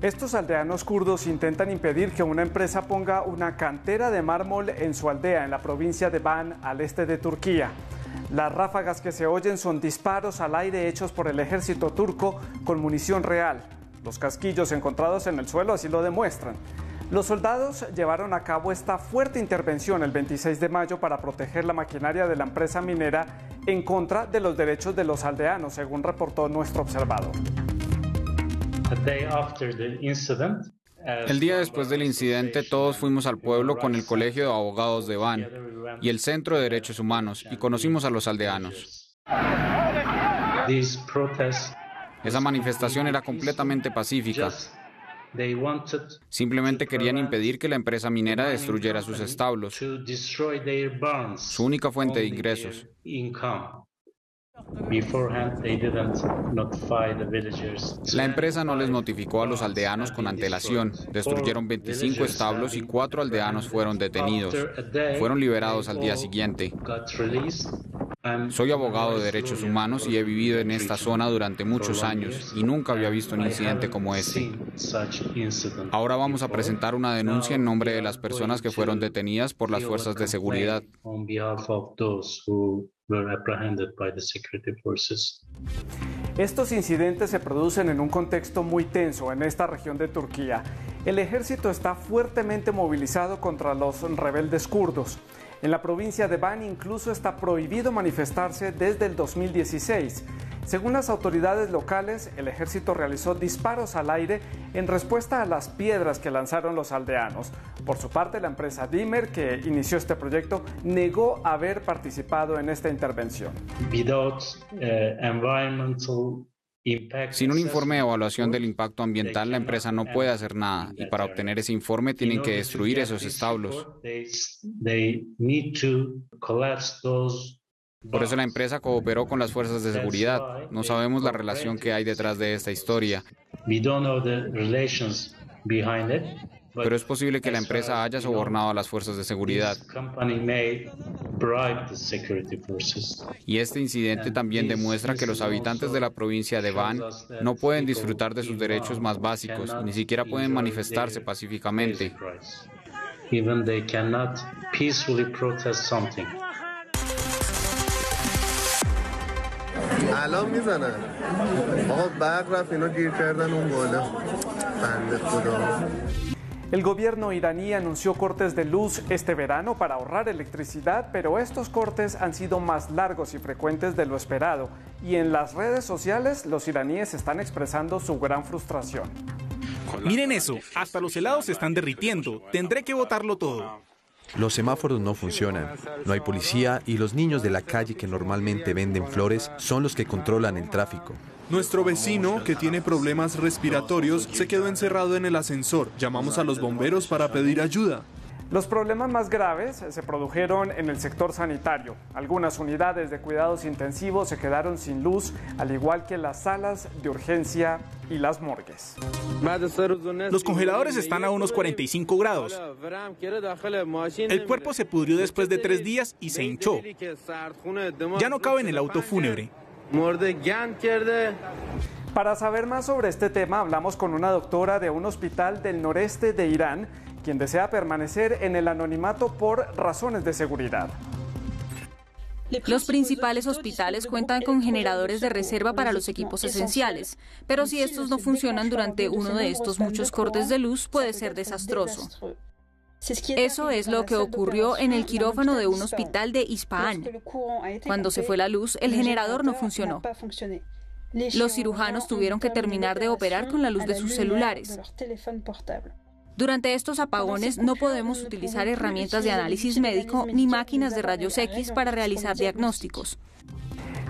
Estos aldeanos kurdos intentan impedir que una empresa ponga una cantera de mármol en su aldea en la provincia de Van, al este de Turquía. Las ráfagas que se oyen son disparos al aire hechos por el ejército turco con munición real. Los casquillos encontrados en el suelo así lo demuestran. Los soldados llevaron a cabo esta fuerte intervención el 26 de mayo para proteger la maquinaria de la empresa minera en contra de los derechos de los aldeanos, según reportó nuestro observador. El día después del incidente todos fuimos al pueblo con el Colegio de Abogados de Van y el Centro de Derechos Humanos y conocimos a los aldeanos. Esa manifestación era completamente pacífica. Simplemente querían impedir que la empresa minera destruyera sus establos, su única fuente de ingresos. La empresa no les notificó a los aldeanos con antelación. Destruyeron 25 establos y cuatro aldeanos fueron detenidos. Fueron liberados al día siguiente. Soy abogado de derechos humanos y he vivido en esta zona durante muchos años y nunca había visto un incidente como este. Ahora vamos a presentar una denuncia en nombre de las personas que fueron detenidas por las fuerzas de seguridad. Estos incidentes se producen en un contexto muy tenso en esta región de Turquía. El ejército está fuertemente movilizado contra los rebeldes kurdos. En la provincia de Van incluso está prohibido manifestarse desde el 2016. Según las autoridades locales, el ejército realizó disparos al aire en respuesta a las piedras que lanzaron los aldeanos. Por su parte, la empresa Dimmer, que inició este proyecto, negó haber participado en esta intervención. Sin un informe de evaluación del impacto ambiental, la empresa no puede hacer nada y para obtener ese informe tienen que destruir esos establos. Por eso la empresa cooperó con las fuerzas de seguridad. No sabemos la relación que hay detrás de esta historia. Pero es posible que la empresa haya sobornado a las fuerzas de seguridad. Y este incidente también demuestra que los habitantes de la provincia de Van no pueden disfrutar de sus derechos más básicos, ni siquiera pueden manifestarse pacíficamente. El gobierno iraní anunció cortes de luz este verano para ahorrar electricidad, pero estos cortes han sido más largos y frecuentes de lo esperado. Y en las redes sociales los iraníes están expresando su gran frustración. Miren eso, hasta los helados se están derritiendo. Tendré que botarlo todo. Los semáforos no funcionan, no hay policía y los niños de la calle que normalmente venden flores son los que controlan el tráfico. Nuestro vecino, que tiene problemas respiratorios, se quedó encerrado en el ascensor. Llamamos a los bomberos para pedir ayuda. Los problemas más graves se produjeron en el sector sanitario. Algunas unidades de cuidados intensivos se quedaron sin luz, al igual que las salas de urgencia y las morgues. Los congeladores están a unos 45 grados. El cuerpo se pudrió después de tres días y se hinchó. Ya no cabe en el auto fúnebre. Para saber más sobre este tema, hablamos con una doctora de un hospital del noreste de Irán quien desea permanecer en el anonimato por razones de seguridad. Los principales hospitales cuentan con generadores de reserva para los equipos esenciales, pero si estos no funcionan durante uno de estos muchos cortes de luz puede ser desastroso. Eso es lo que ocurrió en el quirófano de un hospital de Ispahan. Cuando se fue la luz, el generador no funcionó. Los cirujanos tuvieron que terminar de operar con la luz de sus celulares. Durante estos apagones no podemos utilizar herramientas de análisis médico ni máquinas de rayos X para realizar diagnósticos.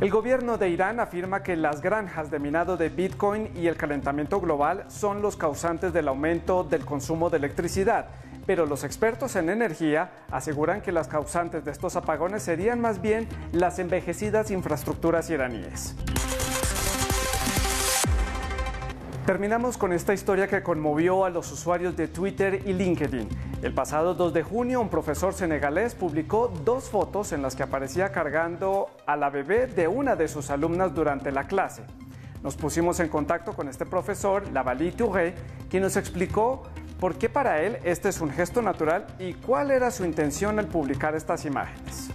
El gobierno de Irán afirma que las granjas de minado de Bitcoin y el calentamiento global son los causantes del aumento del consumo de electricidad, pero los expertos en energía aseguran que las causantes de estos apagones serían más bien las envejecidas infraestructuras iraníes. Terminamos con esta historia que conmovió a los usuarios de Twitter y LinkedIn. El pasado 2 de junio, un profesor senegalés publicó dos fotos en las que aparecía cargando a la bebé de una de sus alumnas durante la clase. Nos pusimos en contacto con este profesor, Lavali Touré, quien nos explicó por qué para él este es un gesto natural y cuál era su intención al publicar estas imágenes.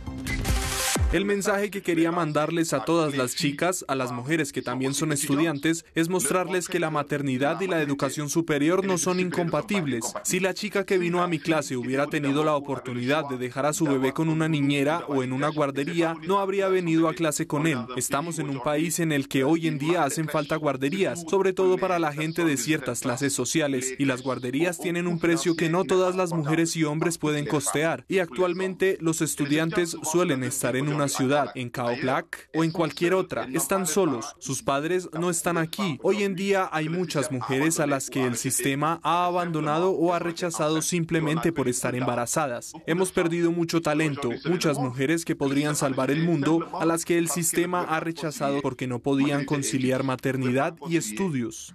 El mensaje que quería mandarles a todas las chicas, a las mujeres que también son estudiantes, es mostrarles que la maternidad y la educación superior no son incompatibles. Si la chica que vino a mi clase hubiera tenido la oportunidad de dejar a su bebé con una niñera o en una guardería, no habría venido a clase con él. Estamos en un país en el que hoy en día hacen falta guarderías, sobre todo para la gente de ciertas clases sociales, y las guarderías tienen un precio que no todas las mujeres y hombres pueden costear, y actualmente los estudiantes suelen estar en una ciudad, en Cao Black o en cualquier otra. Están solos, sus padres no están aquí. Hoy en día hay muchas mujeres a las que el sistema ha abandonado o ha rechazado simplemente por estar embarazadas. Hemos perdido mucho talento, muchas mujeres que podrían salvar el mundo a las que el sistema ha rechazado porque no podían conciliar maternidad y estudios.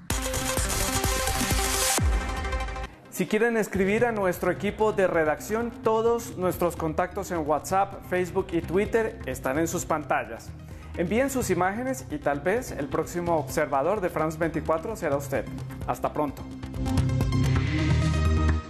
Si quieren escribir a nuestro equipo de redacción, todos nuestros contactos en WhatsApp, Facebook y Twitter están en sus pantallas. Envíen sus imágenes y tal vez el próximo observador de France 24 será usted. Hasta pronto.